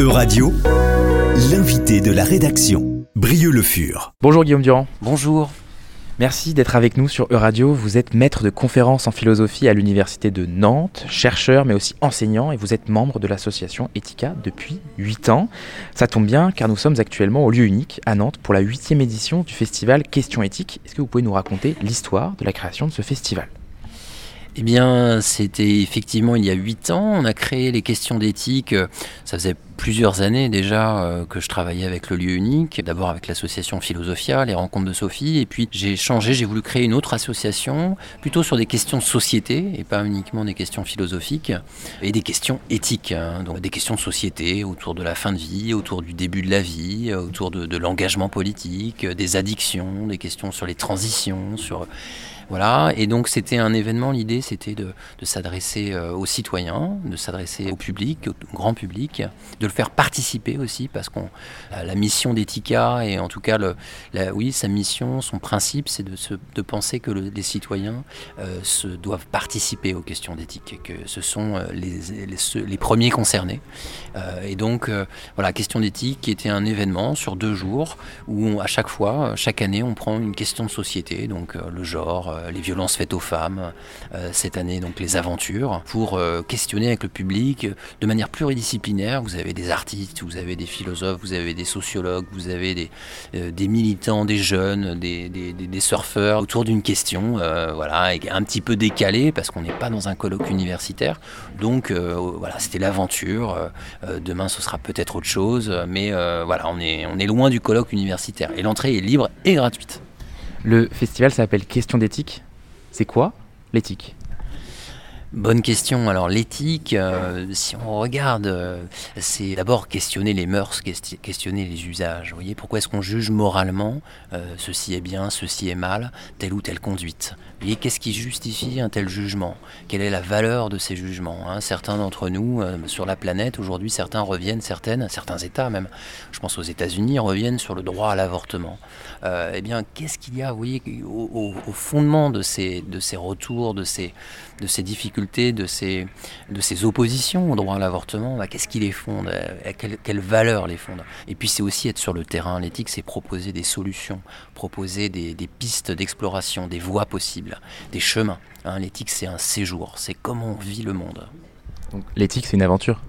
E-Radio, l'invité de la rédaction, Brieux Le Fur. Bonjour Guillaume Durand. Bonjour. Merci d'être avec nous sur Euradio. Vous êtes maître de conférences en philosophie à l'université de Nantes, chercheur mais aussi enseignant et vous êtes membre de l'association Ethica depuis 8 ans. Ça tombe bien car nous sommes actuellement au lieu unique à Nantes pour la huitième édition du festival Questions éthiques. Est-ce que vous pouvez nous raconter l'histoire de la création de ce festival? Eh bien, c'était effectivement il y a huit ans. On a créé les questions d'éthique. Ça faisait plusieurs années déjà euh, que je travaillais avec le lieu unique. D'abord avec l'association Philosophia, les rencontres de Sophie. Et puis j'ai changé, j'ai voulu créer une autre association, plutôt sur des questions de société et pas uniquement des questions philosophiques et des questions éthiques. Hein. donc des questions de société autour de la fin de vie, autour du début de la vie, autour de, de l'engagement politique, des addictions, des questions sur les transitions, sur voilà, et donc c'était un événement, l'idée c'était de, s'adresser euh, aux citoyens, de s'adresser au public, au grand public, de le faire participer aussi, parce que la, mission d'Etika, et en tout cas, oui, sa mission, son principe, c'est de, penser que les citoyens euh, doivent participer aux questions d'éthique, que ce sont euh, les, premiers concernés. et donc, voilà, question d'éthique qui était un événement sur deux jours, où à chaque fois, chaque année, on prend une question de société, donc le genre, euh, les violences faites aux femmes, euh, cette année donc les aventures, pour euh, questionner avec le public de manière pluridisciplinaire. Vous avez des artistes, vous avez des philosophes, vous avez des sociologues, vous avez des, des militants, des jeunes, des, des, surfeurs autour d'une question, voilà, un petit peu décalée parce qu'on n'est pas dans un colloque universitaire. Donc voilà, c'était l'aventure. demain, ce sera peut-être autre chose, mais voilà, on est, on est loin du colloque universitaire. Et l'entrée est libre et gratuite. Le festival s'appelle Question d'éthique. C'est quoi l'éthique? Bonne question. Alors l'éthique, euh, si on regarde, euh, c'est d'abord questionner les mœurs, questionner les usages. Vous voyez, pourquoi est-ce qu'on juge moralement euh, ceci est bien, ceci est mal, telle ou telle conduite? Vous voyez, qu'est-ce qui justifie un tel jugement? Quelle est la valeur de ces jugements hein? Certains d'entre nous, sur la planète, aujourd'hui, certains reviennent, certaines, certains États même, je pense aux États-Unis, reviennent sur le droit à l'avortement. eh bien, qu'est-ce qu'il y a, vous voyez, au, fondement de ces, de ces retours, de ces, de ces difficultés? De ces, de ces oppositions au droit à l'avortement, bah, qu'est-ce qui les fonde quelle, quelle, valeur les fonde? Et puis c'est aussi être sur le terrain. L'éthique, c'est proposer des solutions, proposer des, pistes d'exploration, des voies possibles, des chemins. Hein. l'éthique, c'est un séjour, c'est comment on vit le monde. l'éthique, c'est une aventure?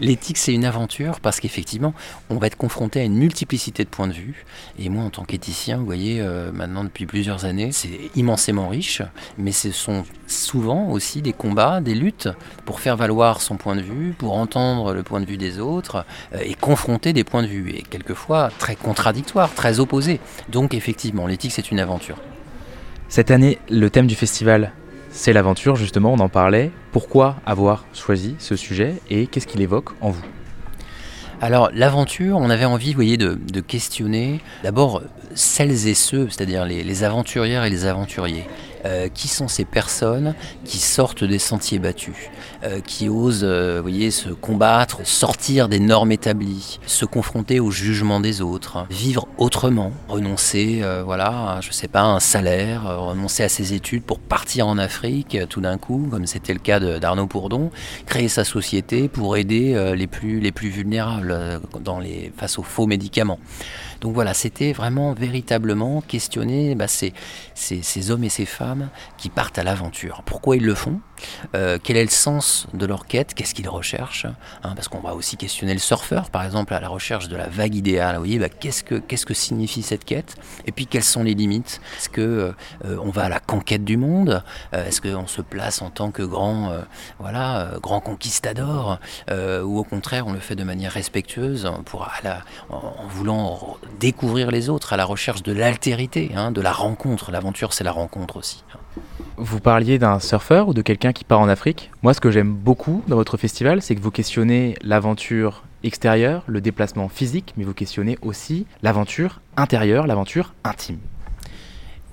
L'éthique, c'est une aventure parce qu'effectivement, on va être confronté à une multiplicité de points de vue. Et moi, en tant qu'éthicien, vous voyez, euh, maintenant depuis plusieurs années, c'est immensément riche, mais ce sont souvent aussi des combats, des luttes pour faire valoir son point de vue, pour entendre le point de vue des autres euh, et confronter des points de vue, et quelquefois très contradictoires, très opposés. Donc, effectivement, l'éthique, c'est une aventure. Cette année, le thème du festival, c'est l'aventure, justement, on en parlait. Pourquoi avoir choisi ce sujet et qu'est-ce qu'il évoque en vous? Alors l'aventure, on avait envie, vous voyez, de, questionner d'abord celles et ceux, c'est-à-dire les, aventurières et les aventuriers. Euh, qui sont ces personnes qui sortent des sentiers battus, euh, qui osent, euh, vous voyez, se combattre, sortir des normes établies, se confronter au jugement des autres, vivre autrement, renoncer, voilà, je sais pas, un salaire, renoncer à ses études pour partir en Afrique tout d'un coup, comme c'était le cas d'Arnaud Bourdon, créer sa société pour aider les plus les plus vulnérables dans les face aux faux médicaments. Donc voilà, c'était vraiment véritablement questionner bah, ces, ces, hommes et ces femmes qui partent à l'aventure. Pourquoi ils le font? Euh, Quel est le sens de leur quête Qu'est-ce qu'ils recherchent hein, Parce qu'on va aussi questionner le surfeur, par exemple, à la recherche de la vague idéale. Vous voyez, bah, qu'est-ce, que, signifie cette quête? Et puis, quelles sont les limites? Est-ce qu'on euh, on va à la conquête du monde? Euh, Est-ce qu'on se place en tant que grand, voilà, grand conquistador? Ou au contraire, on le fait de manière respectueuse pour, en voulant découvrir les autres, à la recherche de l'altérité, hein, de la rencontre. L'aventure, c'est la rencontre aussi. Vous parliez d'un surfeur ou de quelqu'un qui part en Afrique. Moi, ce que j'aime beaucoup dans votre festival, c'est que vous questionnez l'aventure extérieure, le déplacement physique, mais vous questionnez aussi l'aventure intérieure, l'aventure intime.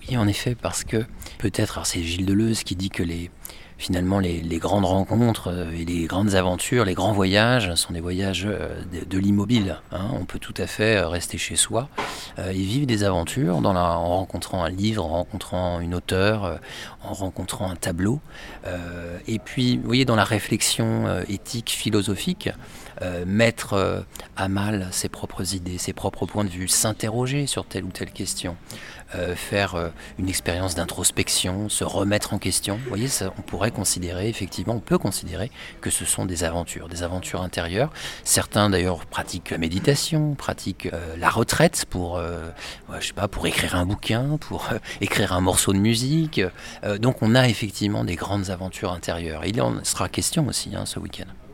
Oui, en effet, parce que peut-être, c'est Gilles Deleuze qui dit que les, finalement les, grandes rencontres et les grandes aventures, les grands voyages sont des voyages de, l'immobile. Hein. On peut tout à fait rester chez soi et vivre des aventures en rencontrant un livre, en rencontrant une auteure, en rencontrant un tableau. et puis, vous voyez, dans la réflexion éthique, philosophique, euh, mettre euh, à mal ses propres idées, ses propres points de vue, s'interroger sur telle ou telle question, euh, faire une expérience d'introspection, se remettre en question. Vous voyez, on pourrait considérer, effectivement, on peut considérer que ce sont des aventures, des aventures intérieures. Certains d'ailleurs pratiquent la méditation, pratiquent la retraite pour, je sais pas, pour écrire un bouquin, pour écrire un morceau de musique. donc on a effectivement des grandes aventures intérieures. Il en sera question aussi hein, ce week-end.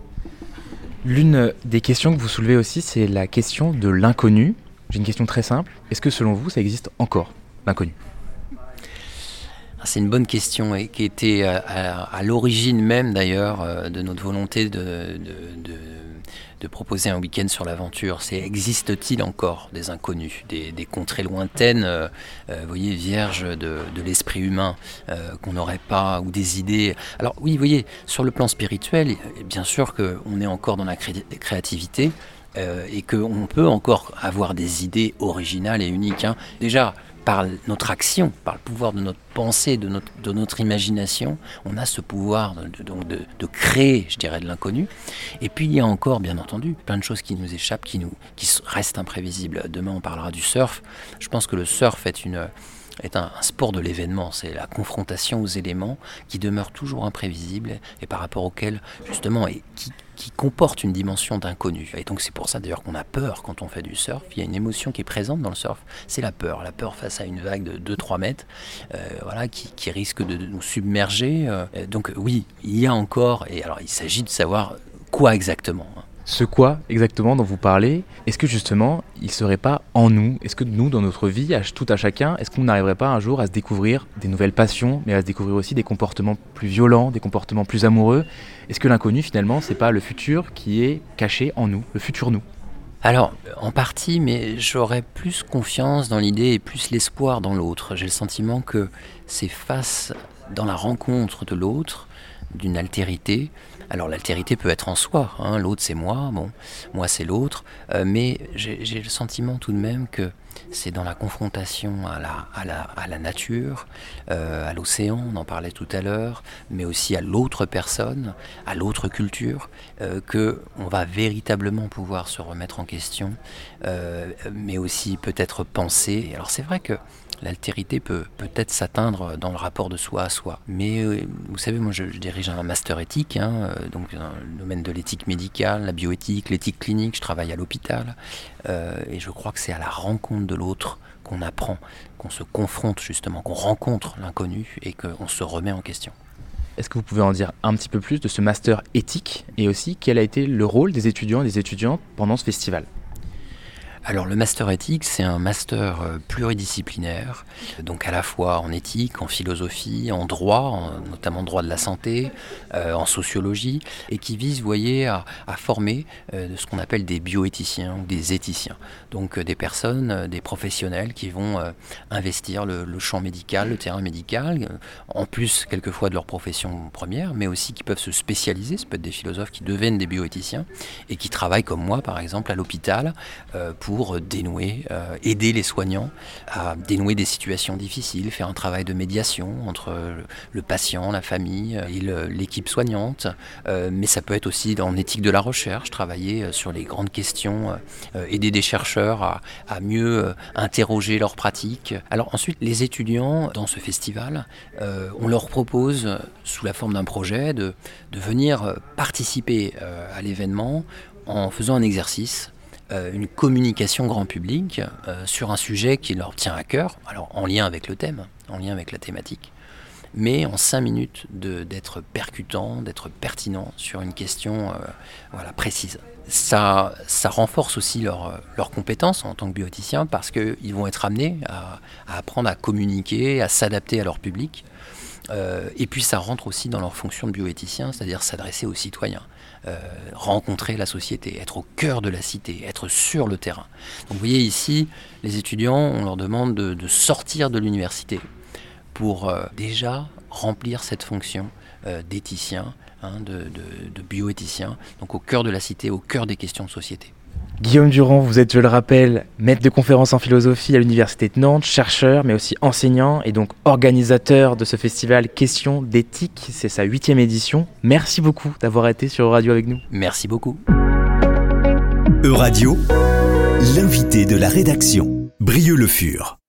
L'une des questions que vous soulevez aussi, c'est la question de l'inconnu. J'ai une question très simple. Est-ce que selon vous, ça existe encore, l'inconnu? Ah, c'est une bonne question et qui était à, l'origine même d'ailleurs euh, de notre volonté de de proposer un week-end sur l'aventure. C'est existe-t-il encore des inconnus, des, contrées lointaines, euh, euh, voyez, vierges de, l'esprit humain euh, qu'on n'aurait pas, ou des idées? Alors oui, voyez, sur le plan spirituel, bien sûr qu'on est encore dans la créativité. et qu'on peut encore avoir des idées originales et uniques. Hein. Déjà, par notre action, par le pouvoir de notre pensée, de notre, imagination, on a ce pouvoir de, donc de, créer, je dirais, de l'inconnu. Et puis il y a encore, bien entendu, plein de choses qui nous échappent, qui, nous, qui restent imprévisibles. Demain, on parlera du surf. Je pense que le surf est une est un, sport de l'événement, c'est la confrontation aux éléments qui demeurent toujours imprévisibles et par rapport auxquels, justement, et qui, qui comporte une dimension d'inconnu. Et donc c'est pour ça d'ailleurs qu'on a peur quand on fait du surf. Il y a une émotion qui est présente dans le surf, c'est la peur. La peur face à une vague de 2-3 mètres, euh, voilà, qui, qui, risque de, nous submerger. Euh, donc oui, il y a encore, et alors il s'agit de savoir quoi exactement. Hein ce quoi exactement dont vous parlez, est-ce que justement il serait pas en nous? Est-ce que nous, dans notre vie, à tout à chacun, est-ce qu'on n'arriverait pas un jour à se découvrir des nouvelles passions, mais à se découvrir aussi des comportements plus violents, des comportements plus amoureux? Est-ce que l'inconnu finalement, c'est pas le futur qui est caché en nous, le futur nous? Alors, en partie, mais j'aurais plus confiance dans l'idée et plus l'espoir dans l'autre. J'ai le sentiment que c'est face dans la rencontre de l'autre, d'une altérité, alors l'altérité peut être en soi, hein. l'autre c'est moi, bon, moi c'est l'autre, euh, mais j'ai le sentiment tout de même que c'est dans la confrontation à la, nature, euh, à l'océan, on en parlait tout à l'heure, mais aussi à l'autre personne, à l'autre culture, euh, que on va véritablement pouvoir se remettre en question, mais aussi peut-être penser. Alors c'est vrai que l'altérité peut peut-être s'atteindre dans le rapport de soi à soi. Mais euh, vous savez, moi je, dirige un master éthique, hein, euh, donc dans le domaine de l'éthique médicale, la bioéthique, l'éthique clinique, je travaille à l'hôpital, euh, et je crois que c'est à la rencontre de l'autre qu'on apprend, qu'on se confronte justement, qu'on rencontre l'inconnu et qu'on se remet en question. Est-ce que vous pouvez en dire un petit peu plus de ce master éthique? Et aussi quel a été le rôle des étudiants et des étudiantes pendant ce festival? Alors le master éthique, c'est un master euh, pluridisciplinaire, donc à la fois en éthique, en philosophie, en droit, notamment droit de la santé, euh, en sociologie, et qui vise, vous voyez, à, former euh, ce qu'on appelle des bioéthiciens ou des éthiciens. Donc des personnes, des professionnels qui vont investir le, le, champ médical, le terrain médical, en plus quelquefois de leur profession première, mais aussi qui peuvent se spécialiser, ce peut être des philosophes qui deviennent des bioéthiciens, et qui travaillent comme moi par exemple à l'hôpital pour pour dénouer, euh, aider les soignants à dénouer des situations difficiles, faire un travail de médiation entre le patient, la famille et l'équipe soignante. Euh, mais ça peut être aussi en éthique de la recherche, travailler euh, sur les grandes questions, aider des chercheurs à, mieux interroger leurs pratiques. Alors ensuite, les étudiants dans ce festival, on leur propose, sous la forme d'un projet, de, venir participer à l'événement en faisant un exercice euh, une communication grand public euh, sur un sujet qui leur tient à cœur, alors en lien avec le thème, en lien avec la thématique, mais en cinq minutes d'être percutant, d'être pertinent sur une question euh, voilà, précise. Ça, ça renforce aussi leurs leur compétences en tant que bioéthiciens parce qu'ils vont être amenés à, apprendre à communiquer, à s'adapter à leur public. Et puis ça rentre aussi dans leur fonction de bioéthicien, c'est-à-dire s'adresser aux citoyens. Euh, rencontrer la société, être au cœur de la cité, être sur le terrain. Donc vous voyez ici, les étudiants, on leur demande de, sortir de l'université pour euh, déjà remplir cette fonction d'éthiciens, hein, de, de bioéthiciens, donc au cœur de la cité, au cœur des questions de société. Guillaume Durand, vous êtes, je le rappelle, maître de conférences en philosophie à l'Université de Nantes, chercheur, mais aussi enseignant et donc organisateur de ce festival Questions d'éthique. C'est sa huitième édition. Merci beaucoup d'avoir été sur Radio avec nous. Merci beaucoup. Euradio, l'invité de la rédaction, Brieux Le Fur.